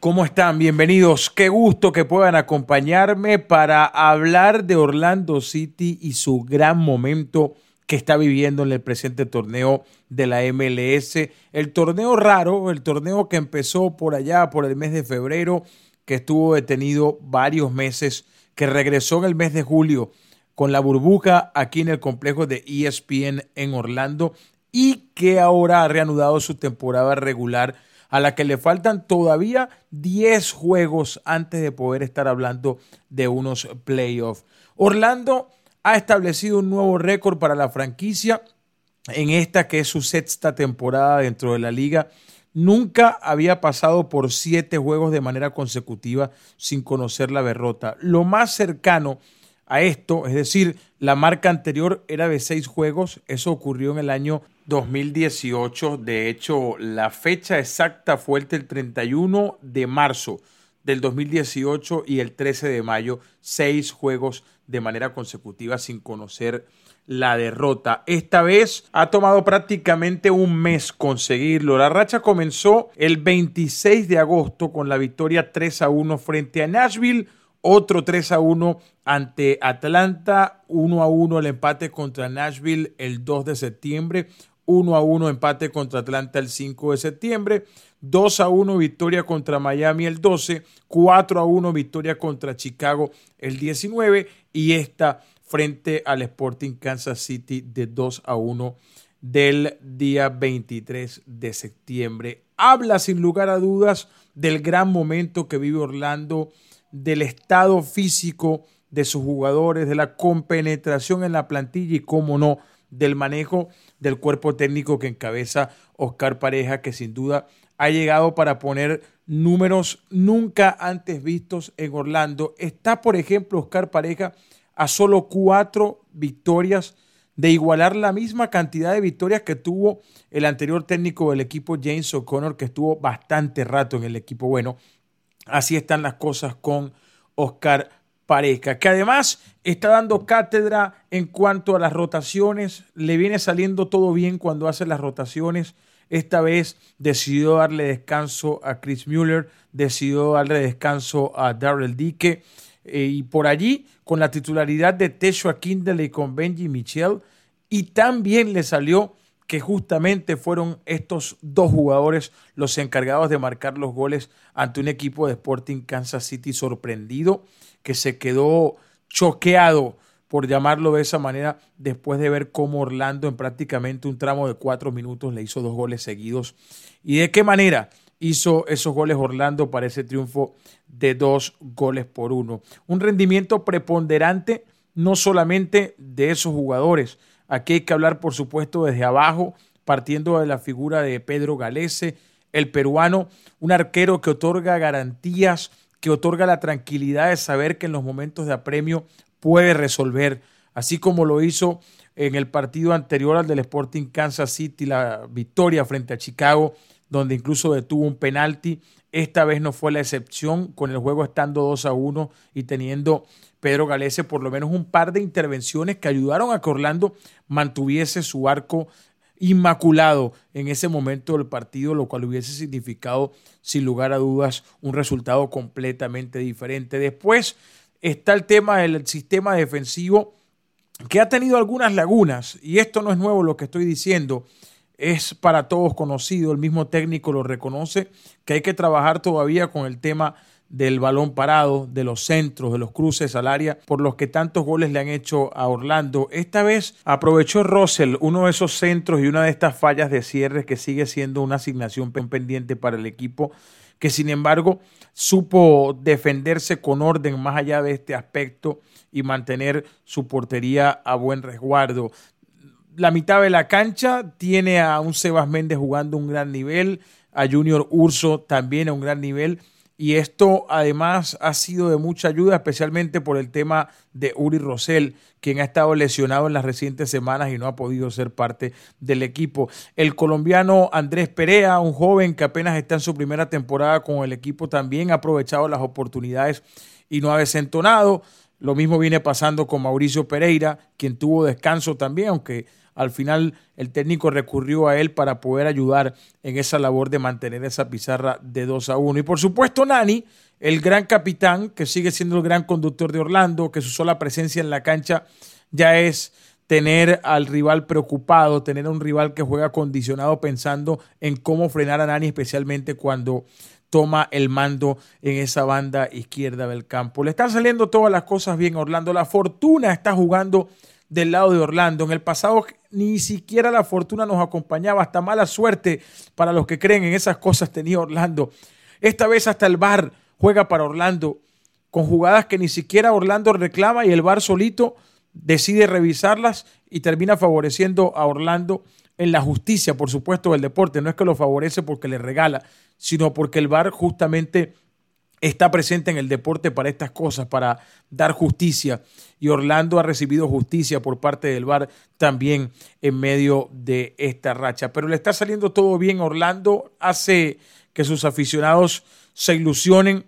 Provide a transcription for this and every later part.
¿Cómo están? Bienvenidos. Qué gusto que puedan acompañarme para hablar de Orlando City y su gran momento que está viviendo en el presente torneo de la MLS. El torneo raro, el torneo que empezó por allá, por el mes de febrero, que estuvo detenido varios meses, que regresó en el mes de julio con la burbuja aquí en el complejo de ESPN en Orlando y que ahora ha reanudado su temporada regular a la que le faltan todavía 10 juegos antes de poder estar hablando de unos playoffs. Orlando ha establecido un nuevo récord para la franquicia en esta que es su sexta temporada dentro de la liga. Nunca había pasado por siete juegos de manera consecutiva sin conocer la derrota. Lo más cercano a esto, es decir, la marca anterior era de seis juegos, eso ocurrió en el año 2018, de hecho la fecha exacta fue el 31 de marzo del 2018 y el 13 de mayo, seis juegos de manera consecutiva sin conocer la derrota. Esta vez ha tomado prácticamente un mes conseguirlo. La racha comenzó el 26 de agosto con la victoria 3 a 1 frente a Nashville otro 3 a 1 ante Atlanta, 1 a 1 el empate contra Nashville el 2 de septiembre, 1 a 1 empate contra Atlanta el 5 de septiembre, 2 a 1 victoria contra Miami el 12, 4 a 1 victoria contra Chicago el 19 y esta frente al Sporting Kansas City de 2 a 1 del día 23 de septiembre. Habla sin lugar a dudas del gran momento que vive Orlando del estado físico de sus jugadores, de la compenetración en la plantilla y, cómo no, del manejo del cuerpo técnico que encabeza Oscar Pareja, que sin duda ha llegado para poner números nunca antes vistos en Orlando. Está, por ejemplo, Oscar Pareja a solo cuatro victorias de igualar la misma cantidad de victorias que tuvo el anterior técnico del equipo, James O'Connor, que estuvo bastante rato en el equipo. Bueno, Así están las cosas con Oscar Pareja, que además está dando cátedra en cuanto a las rotaciones. Le viene saliendo todo bien cuando hace las rotaciones. Esta vez decidió darle descanso a Chris Mueller, decidió darle descanso a Darrell Dique. Eh, y por allí, con la titularidad de Teshua Kindle y con Benji Michel. Y también le salió que justamente fueron estos dos jugadores los encargados de marcar los goles ante un equipo de Sporting Kansas City sorprendido, que se quedó choqueado, por llamarlo de esa manera, después de ver cómo Orlando en prácticamente un tramo de cuatro minutos le hizo dos goles seguidos. ¿Y de qué manera? hizo esos goles Orlando para ese triunfo de dos goles por uno. Un rendimiento preponderante no solamente de esos jugadores, Aquí hay que hablar, por supuesto, desde abajo, partiendo de la figura de Pedro Galese, el peruano, un arquero que otorga garantías, que otorga la tranquilidad de saber que en los momentos de apremio puede resolver, así como lo hizo en el partido anterior al del Sporting Kansas City, la victoria frente a Chicago, donde incluso detuvo un penalti. Esta vez no fue la excepción, con el juego estando 2 a 1 y teniendo Pedro Galese por lo menos un par de intervenciones que ayudaron a que Orlando mantuviese su arco inmaculado en ese momento del partido, lo cual hubiese significado, sin lugar a dudas, un resultado completamente diferente. Después está el tema del sistema defensivo que ha tenido algunas lagunas, y esto no es nuevo lo que estoy diciendo, es para todos conocido, el mismo técnico lo reconoce, que hay que trabajar todavía con el tema del balón parado, de los centros, de los cruces al área, por los que tantos goles le han hecho a Orlando. Esta vez aprovechó Russell uno de esos centros y una de estas fallas de cierre que sigue siendo una asignación pendiente para el equipo, que sin embargo supo defenderse con orden más allá de este aspecto y mantener su portería a buen resguardo. La mitad de la cancha tiene a un Sebas Méndez jugando un gran nivel, a Junior Urso también a un gran nivel y esto además ha sido de mucha ayuda, especialmente por el tema de Uri Rosell, quien ha estado lesionado en las recientes semanas y no ha podido ser parte del equipo. El colombiano Andrés Perea, un joven que apenas está en su primera temporada con el equipo, también ha aprovechado las oportunidades y no ha desentonado. Lo mismo viene pasando con Mauricio Pereira, quien tuvo descanso también, aunque al final el técnico recurrió a él para poder ayudar en esa labor de mantener esa pizarra de 2 a 1. Y por supuesto Nani, el gran capitán, que sigue siendo el gran conductor de Orlando, que su sola presencia en la cancha ya es tener al rival preocupado, tener a un rival que juega condicionado pensando en cómo frenar a Nani, especialmente cuando toma el mando en esa banda izquierda del campo. Le están saliendo todas las cosas bien Orlando. La fortuna está jugando del lado de Orlando. En el pasado ni siquiera la fortuna nos acompañaba, hasta mala suerte para los que creen en esas cosas tenía Orlando. Esta vez hasta el VAR juega para Orlando con jugadas que ni siquiera Orlando reclama y el VAR solito decide revisarlas y termina favoreciendo a Orlando en la justicia, por supuesto, del deporte. No es que lo favorece porque le regala, sino porque el VAR justamente está presente en el deporte para estas cosas, para dar justicia. Y Orlando ha recibido justicia por parte del VAR también en medio de esta racha. Pero le está saliendo todo bien. Orlando hace que sus aficionados se ilusionen.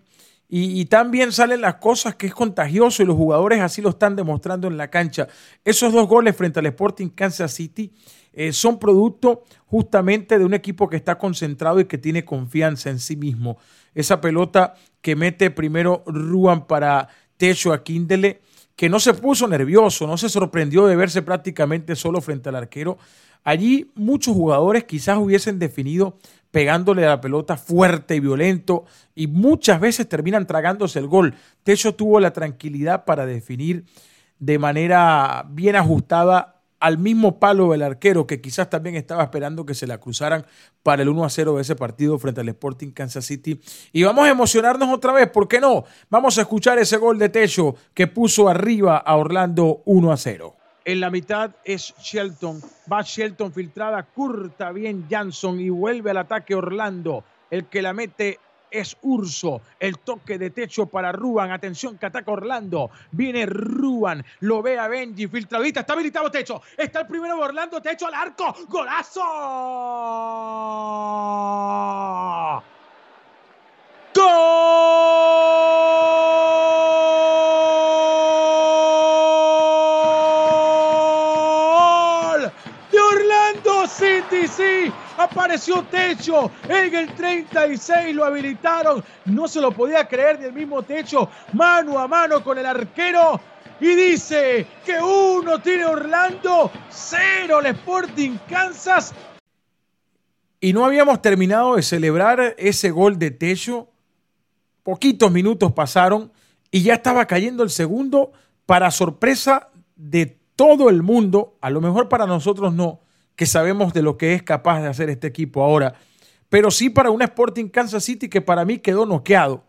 Y, también salen las cosas que es contagioso y los jugadores así lo están demostrando en la cancha. Esos dos goles frente al Sporting Kansas City eh, son producto justamente de un equipo que está concentrado y que tiene confianza en sí mismo. Esa pelota que mete primero Ruan para Techo a Kindle, que no se puso nervioso, no se sorprendió de verse prácticamente solo frente al arquero. Allí muchos jugadores quizás hubiesen definido pegándole a la pelota fuerte y violento y muchas veces terminan tragándose el gol. Techo tuvo la tranquilidad para definir de manera bien ajustada al mismo palo del arquero que quizás también estaba esperando que se la cruzaran para el 1 a 0 de ese partido frente al Sporting Kansas City. Y vamos a emocionarnos otra vez, ¿por qué no? Vamos a escuchar ese gol de techo que puso arriba a Orlando 1 a 0. En la mitad es Shelton. Va Shelton filtrada, curta bien Jansson y vuelve al ataque Orlando. El que la mete es Urso. El toque de techo para Ruan. Atención que ataca Orlando. Viene Ruan. Lo ve a Benji. Filtradita. Está habilitado techo. Está el primero Orlando. Techo al arco. ¡Golazo! ¡Gol! Sí apareció Techo. En el 36, lo habilitaron, no se lo podía creer del mismo Techo, mano a mano con el arquero. Y dice que uno tiene Orlando, cero el Sporting Kansas. Y no habíamos terminado de celebrar ese gol de Techo, poquitos minutos pasaron y ya estaba cayendo el segundo para sorpresa de todo el mundo, a lo mejor para nosotros no, que sabemos de lo que es capaz de hacer este equipo ahora, pero sí para un Sporting Kansas City que para mí quedó noqueado.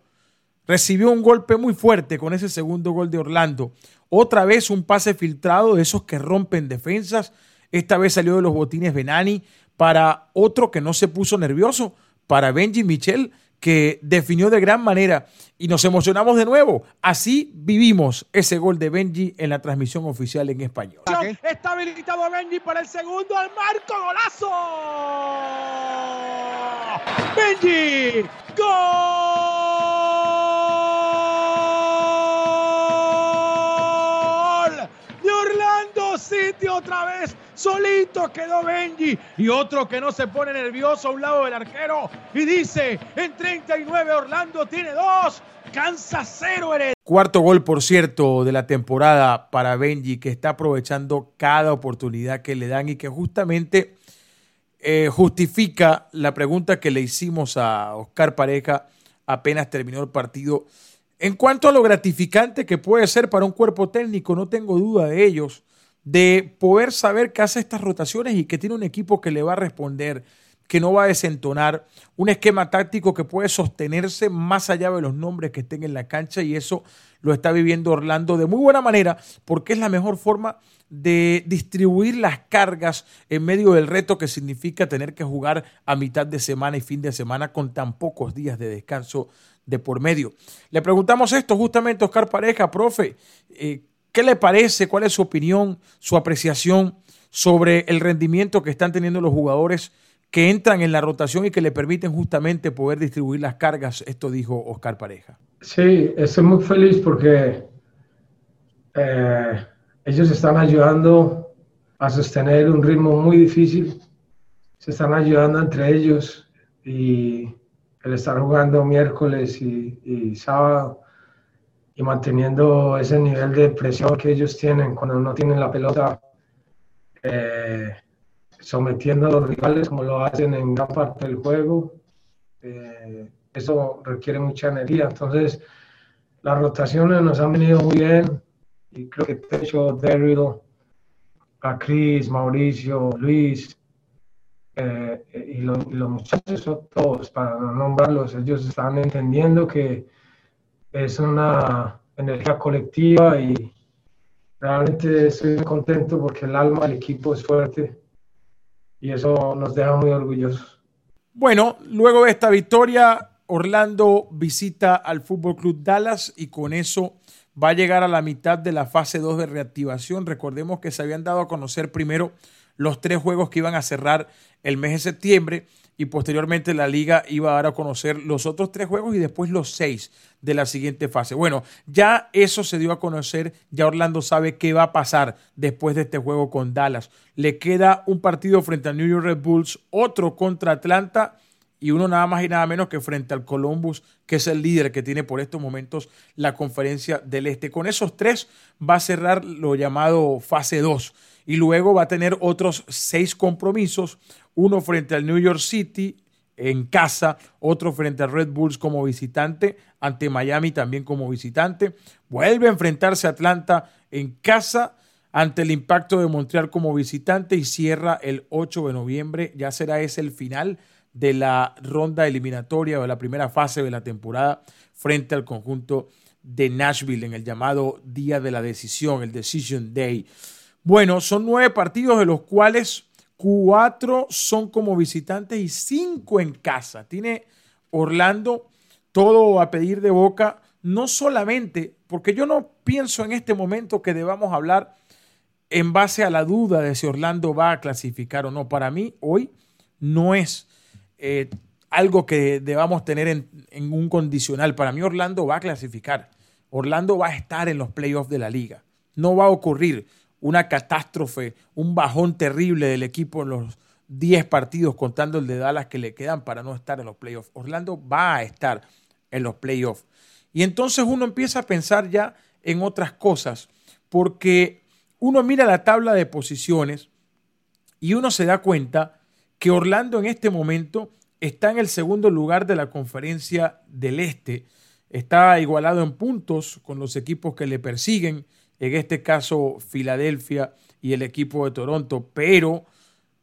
Recibió un golpe muy fuerte con ese segundo gol de Orlando. Otra vez un pase filtrado de esos que rompen defensas. Esta vez salió de los botines Benani para otro que no se puso nervioso, para Benji Michel, que definió de gran manera y nos emocionamos de nuevo. Así vivimos ese gol de Benji en la transmisión oficial en español. Está habilitado Benji para el segundo al marco, golazo. Benji, gol de Orlando City otra vez Solito quedó Benji y otro que no se pone nervioso a un lado del arquero y dice, en 39 Orlando tiene dos, Kansas cero eres. Cuarto gol, por cierto, de la temporada para Benji, que está aprovechando cada oportunidad que le dan y que justamente eh, justifica la pregunta que le hicimos a Oscar Pareja apenas terminó el partido. En cuanto a lo gratificante que puede ser para un cuerpo técnico, no tengo duda de ellos de poder saber que hace estas rotaciones y que tiene un equipo que le va a responder, que no va a desentonar, un esquema táctico que puede sostenerse más allá de los nombres que estén en la cancha y eso lo está viviendo Orlando de muy buena manera porque es la mejor forma de distribuir las cargas en medio del reto que significa tener que jugar a mitad de semana y fin de semana con tan pocos días de descanso de por medio. Le preguntamos esto justamente a Oscar Pareja, profe, eh, ¿Qué le parece? ¿Cuál es su opinión, su apreciación sobre el rendimiento que están teniendo los jugadores que entran en la rotación y que le permiten justamente poder distribuir las cargas? Esto dijo Oscar Pareja. Sí, estoy muy feliz porque Eh, ellos están ayudando a sostener un ritmo muy difícil, se están ayudando entre ellos y el estar jugando miércoles y, sábado y manteniendo ese nivel de presión que ellos tienen cuando no tienen la pelota, eh, sometiendo a los rivales como lo hacen en gran parte del juego. Eh, eso requiere mucha energía. Entonces, las rotaciones nos han venido muy bien y creo que Techo, Daryl, a Chris, Mauricio, Luis eh, y, los muchachos son todos, para nombrarlos, ellos están entendiendo que es una energía colectiva y realmente estoy contento porque el alma del equipo es fuerte y eso nos deja muy orgullosos. Bueno, luego de esta victoria, Orlando visita al Fútbol Club Dallas y con eso va a llegar a la mitad de la fase 2 de reactivación. Recordemos que se habían dado a conocer primero los tres juegos que iban a cerrar el mes de septiembre y posteriormente la liga iba a dar a conocer los otros tres juegos y después los seis de la siguiente fase. Bueno, ya eso se dio a conocer, ya Orlando sabe qué va a pasar después de este juego con Dallas. Le queda un partido frente a New York Red Bulls, otro contra Atlanta y uno nada más y nada menos que frente al Columbus, que es el líder que tiene por estos momentos la conferencia del Este. Con esos tres va a cerrar lo llamado fase 2 y luego va a tener otros seis compromisos, uno frente al New York City en casa, otro frente al Red Bulls como visitante, ante Miami también como visitante, vuelve a enfrentarse a Atlanta en casa ante el impacto de Montreal como visitante y cierra el 8 de noviembre, ya será ese el final de la ronda eliminatoria o de la primera fase de la temporada frente al conjunto de Nashville en el llamado Día de la Decisión, el Decision Day. Bueno, son nueve partidos de los cuales cuatro son como visitantes y cinco en casa. Tiene Orlando todo a pedir de boca, no solamente, porque yo no pienso en este momento que debamos hablar en base a la duda de si Orlando va a clasificar o no. Para mí, hoy no es eh, algo que debamos tener en, en, un condicional. Para mí Orlando va a clasificar. Orlando va a estar en los playoffs de la liga. No va a ocurrir una catástrofe, un bajón terrible del equipo en los 10 partidos, contando el de Dallas que le quedan para no estar en los playoffs. Orlando va a estar en los playoffs. Y entonces uno empieza a pensar ya en otras cosas, porque uno mira la tabla de posiciones y uno se da cuenta que Orlando en este momento está en el segundo lugar de la conferencia del Este. Está igualado en puntos con los equipos que le persiguen, en este caso Filadelfia y el equipo de Toronto, pero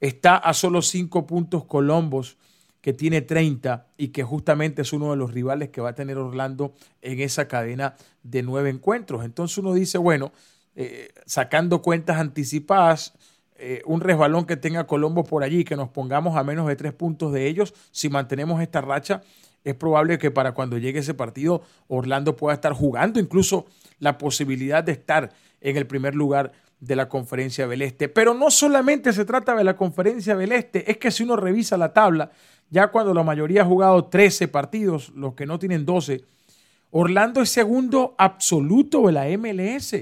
está a solo cinco puntos Columbus, que tiene 30 y que justamente es uno de los rivales que va a tener Orlando en esa cadena de nueve encuentros. Entonces uno dice, bueno, eh, sacando cuentas anticipadas, eh, un resbalón que tenga Colombo por allí, que nos pongamos a menos de tres puntos de ellos, si mantenemos esta racha, es probable que para cuando llegue ese partido Orlando pueda estar jugando incluso la posibilidad de estar en el primer lugar de la conferencia del Este. Pero no solamente se trata de la conferencia del Este, es que si uno revisa la tabla, ya cuando la mayoría ha jugado 13 partidos, los que no tienen 12, Orlando es segundo absoluto de la MLS.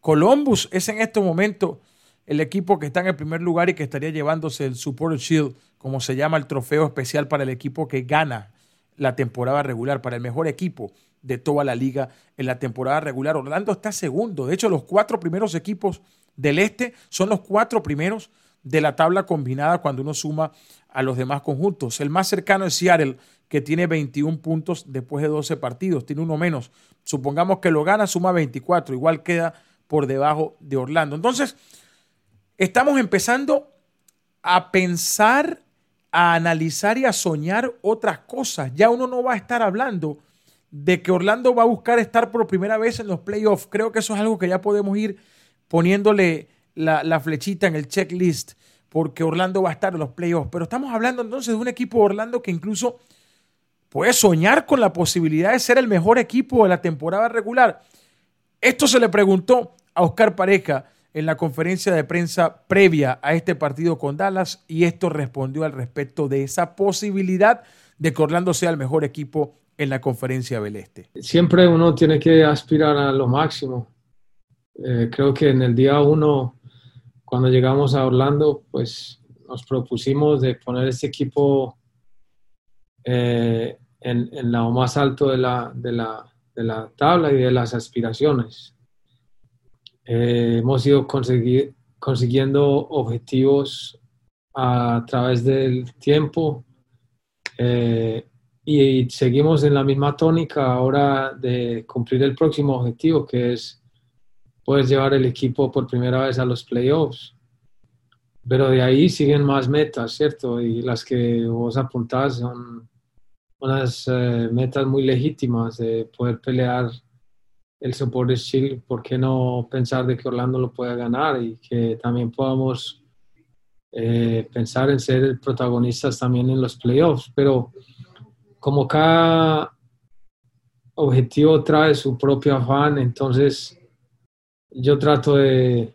Columbus es en este momento el equipo que está en el primer lugar y que estaría llevándose el Supporter Shield, como se llama el trofeo especial para el equipo que gana la temporada regular, para el mejor equipo de toda la liga en la temporada regular. Orlando está segundo. De hecho, los cuatro primeros equipos del este son los cuatro primeros de la tabla combinada cuando uno suma a los demás conjuntos. El más cercano es Seattle, que tiene 21 puntos después de 12 partidos, tiene uno menos. Supongamos que lo gana, suma 24, igual queda por debajo de Orlando. Entonces, estamos empezando a pensar, a analizar y a soñar otras cosas. Ya uno no va a estar hablando de que Orlando va a buscar estar por primera vez en los playoffs. Creo que eso es algo que ya podemos ir poniéndole la, flechita en el checklist porque Orlando va a estar en los playoffs. Pero estamos hablando entonces de un equipo de Orlando que incluso puede soñar con la posibilidad de ser el mejor equipo de la temporada regular. Esto se le preguntó a Oscar Pareja en la conferencia de prensa previa a este partido con Dallas y esto respondió al respecto de esa posibilidad de que Orlando sea el mejor equipo en la conferencia del Este. Siempre uno tiene que aspirar a lo máximo. Eh, creo que en el día uno, cuando llegamos a Orlando, pues nos propusimos de poner este equipo eh, en, en, lo más alto de la, de, la, de la, tabla y de las aspiraciones. Eh, hemos ido consiguiendo objetivos a través del tiempo eh, y seguimos en la misma tónica ahora de cumplir el próximo objetivo, que es poder llevar el equipo por primera vez a los playoffs. Pero de ahí siguen más metas, ¿cierto? Y las que vos apuntás son unas eh, metas muy legítimas de poder pelear el Supporters Shield, ¿por qué no pensar de que Orlando lo pueda ganar y que también podamos eh, pensar en ser protagonistas también en los playoffs? Pero como cada objetivo trae su propio afán, entonces yo trato de,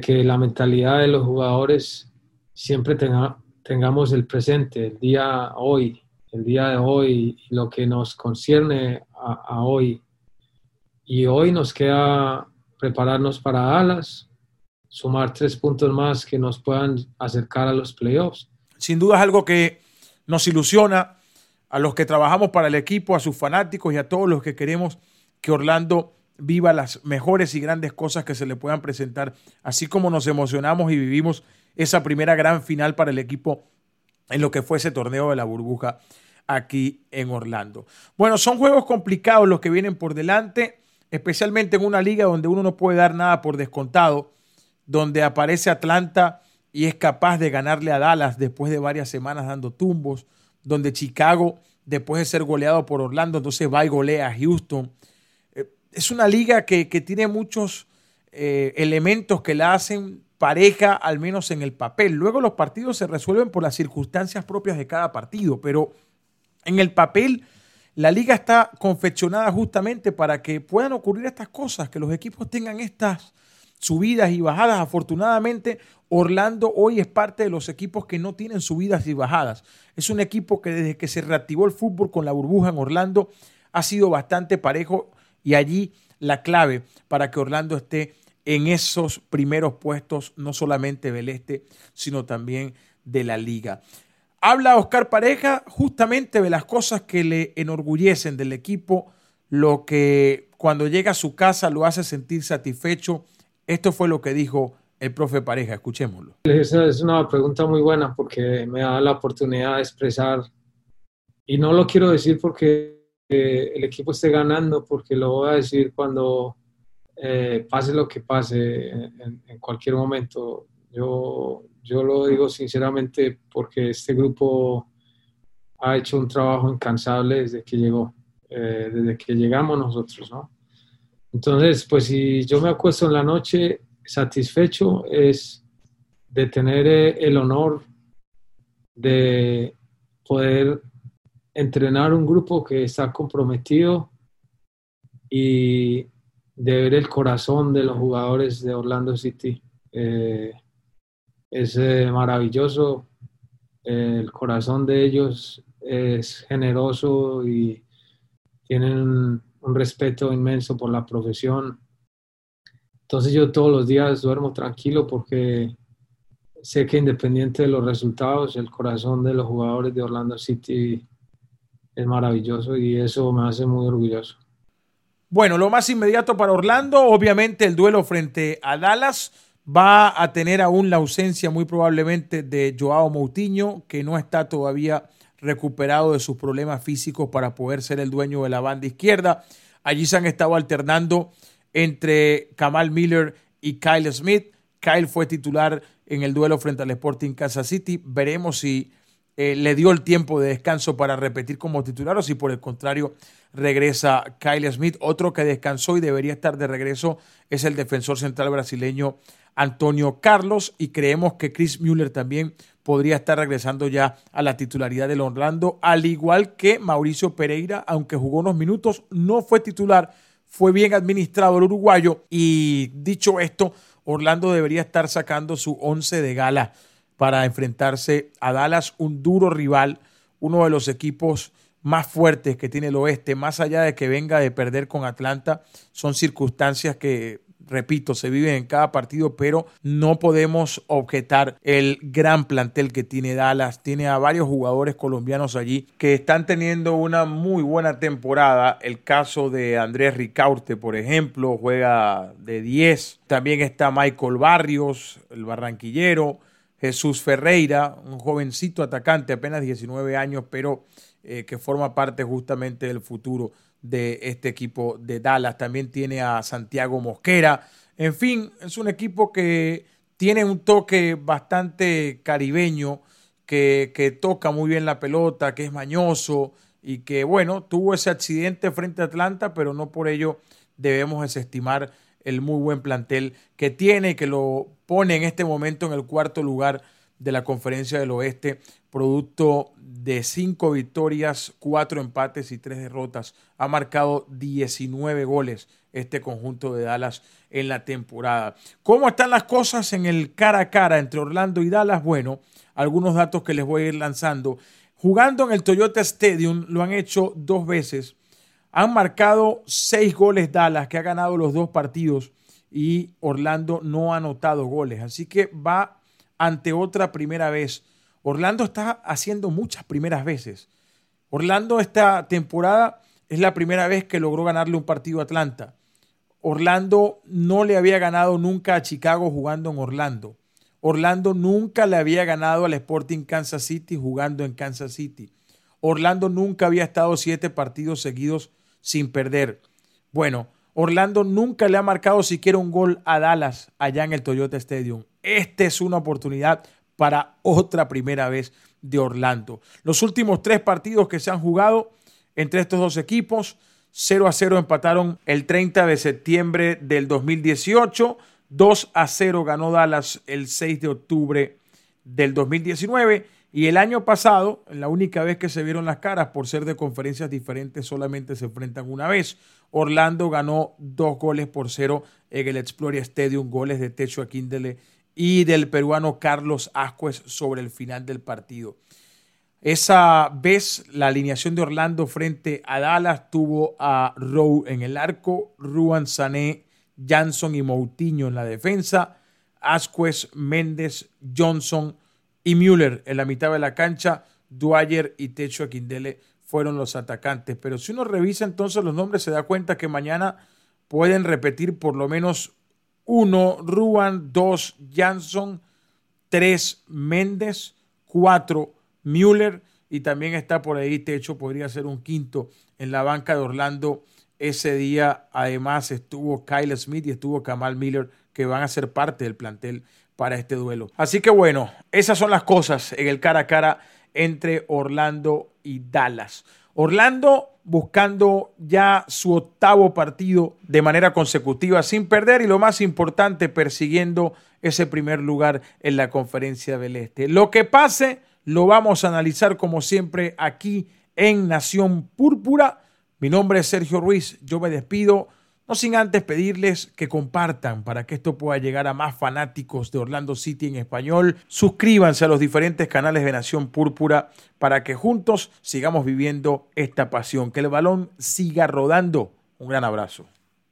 que la mentalidad de los jugadores siempre tenga, tengamos el presente, el día hoy, el día de hoy, lo que nos concierne a hoy y hoy nos queda prepararnos para Dallas, sumar tres puntos más que nos puedan acercar a los playoffs. Sin duda es algo que nos ilusiona a los que trabajamos para el equipo, a sus fanáticos y a todos los que queremos que Orlando viva las mejores y grandes cosas que se le puedan presentar, así como nos emocionamos y vivimos esa primera gran final para el equipo en lo que fue ese torneo de la burbuja aquí en Orlando. Bueno, son juegos complicados los que vienen por delante especialmente en una liga donde uno no puede dar nada por descontado, donde aparece Atlanta y es capaz de ganarle a Dallas después de varias semanas dando tumbos, donde Chicago, después de ser goleado por Orlando, entonces va y golea a Houston. Eh, es una liga que, tiene muchos eh, elementos que la hacen pareja, al menos en el papel. Luego los partidos se resuelven por las circunstancias propias de cada partido, pero en el papel la liga está confeccionada justamente para que puedan ocurrir estas cosas, que los equipos tengan estas subidas y bajadas. Afortunadamente, Orlando hoy es parte de los equipos que no tienen subidas y bajadas. Es un equipo que desde que se reactivó el fútbol con la burbuja en Orlando ha sido bastante parejo y allí la clave para que Orlando esté en esos primeros puestos, no solamente del este, sino también de la liga. Habla Oscar Pareja justamente de las cosas que le enorgullecen del equipo, lo que cuando llega a su casa lo hace sentir satisfecho. Esto fue lo que dijo el profe Pareja, escuchémoslo. Esa es una pregunta muy buena porque me da la oportunidad de expresar, y no lo quiero decir porque eh, el equipo esté ganando, porque lo voy a decir cuando eh, pase lo que pase en, en cualquier momento. Yo yo lo digo sinceramente porque este grupo ha hecho un trabajo incansable desde que llegó, eh, desde que llegamos nosotros, ¿no? Entonces, pues si yo me acuesto en la noche satisfecho es de tener eh, el honor de poder entrenar un grupo que está comprometido y de ver el corazón de los jugadores de Orlando City. Eh, es eh, maravilloso. el corazón de ellos es generoso y tienen un respeto inmenso por la profesión. Entonces yo todos los días duermo tranquilo porque sé que independiente de los resultados, el corazón de los jugadores de Orlando City es maravilloso y eso me hace muy orgulloso. Bueno, lo más inmediato para Orlando, obviamente el duelo frente a Dallas Va a tener aún la ausencia muy probablemente de Joao Moutinho, que no está todavía recuperado de sus problemas físicos para poder ser el dueño de la banda izquierda. Allí se han estado alternando entre Kamal Miller y Kyle Smith. Kyle fue titular en el duelo frente al Sporting Kansas City. Veremos si eh, le dio el tiempo de descanso para repetir como titular o si por el contrario regresa Kyle Smith. Otro que descansó y debería estar de regreso es el defensor central brasileño Antonio Carlos y creemos que Chris Mueller también podría estar regresando ya a la titularidad del Orlando, al igual que Mauricio Pereira, aunque jugó unos minutos, no fue titular, fue bien administrado el uruguayo y dicho esto, Orlando debería estar sacando su once de gala para enfrentarse a Dallas, un duro rival, uno de los equipos más fuertes que tiene el oeste, más allá de que venga de perder con Atlanta, son circunstancias que repito, se vive en cada partido, pero no podemos objetar el gran plantel que tiene Dallas. Tiene a varios jugadores colombianos allí que están teniendo una muy buena temporada. El caso de Andrés Ricaurte, por ejemplo, juega de 10. También está Michael Barrios, el barranquillero. Jesús Ferreira, un jovencito atacante, apenas 19 años, pero eh, que forma parte justamente del futuro de este equipo de Dallas. También tiene a Santiago Mosquera. En fin, es un equipo que tiene un toque bastante caribeño, que, que toca muy bien la pelota, que es mañoso y que, bueno, tuvo ese accidente frente a Atlanta, pero no por ello debemos desestimar el muy buen plantel que tiene y que lo pone en este momento en el cuarto lugar de la Conferencia del Oeste, producto de cinco victorias, cuatro empates y tres derrotas. Ha marcado 19 goles este conjunto de Dallas en la temporada. ¿Cómo están las cosas en el cara a cara entre Orlando y Dallas? Bueno, algunos datos que les voy a ir lanzando. Jugando en el Toyota Stadium lo han hecho dos veces. Han marcado seis goles Dallas, que ha ganado los dos partidos, y Orlando no ha anotado goles. Así que va ante otra primera vez. Orlando está haciendo muchas primeras veces. Orlando esta temporada es la primera vez que logró ganarle un partido a Atlanta. Orlando no le había ganado nunca a Chicago jugando en Orlando. Orlando nunca le había ganado al Sporting Kansas City jugando en Kansas City. Orlando nunca había estado siete partidos seguidos sin perder. Bueno, Orlando nunca le ha marcado siquiera un gol a Dallas allá en el Toyota Stadium. Esta es una oportunidad para otra primera vez de Orlando. Los últimos tres partidos que se han jugado entre estos dos equipos, 0 a 0 empataron el 30 de septiembre del 2018, 2 a 0 ganó Dallas el 6 de octubre del 2019 y el año pasado, la única vez que se vieron las caras por ser de conferencias diferentes, solamente se enfrentan una vez. Orlando ganó dos goles por cero en el Exploria Stadium, goles de Techo Aquindele y del peruano Carlos Ascuez sobre el final del partido. Esa vez la alineación de Orlando frente a Dallas tuvo a Rowe en el arco, Ruan Sané, Jansson y Moutinho en la defensa, Ascuez, Méndez, Johnson y Müller en la mitad de la cancha, Dwyer y Techo Aquindele fueron los atacantes. Pero si uno revisa entonces los nombres, se da cuenta que mañana pueden repetir por lo menos uno Ruan, dos Jansson, tres Méndez, cuatro Müller y también está por ahí Techo, podría ser un quinto en la banca de Orlando. Ese día además estuvo Kyle Smith y estuvo Kamal Miller que van a ser parte del plantel para este duelo. Así que bueno, esas son las cosas en el cara a cara entre Orlando y Dallas. Orlando buscando ya su octavo partido de manera consecutiva sin perder y lo más importante, persiguiendo ese primer lugar en la conferencia del Este. Lo que pase lo vamos a analizar como siempre aquí en Nación Púrpura. Mi nombre es Sergio Ruiz, yo me despido. No sin antes pedirles que compartan para que esto pueda llegar a más fanáticos de Orlando City en español. Suscríbanse a los diferentes canales de Nación Púrpura para que juntos sigamos viviendo esta pasión. Que el balón siga rodando. Un gran abrazo.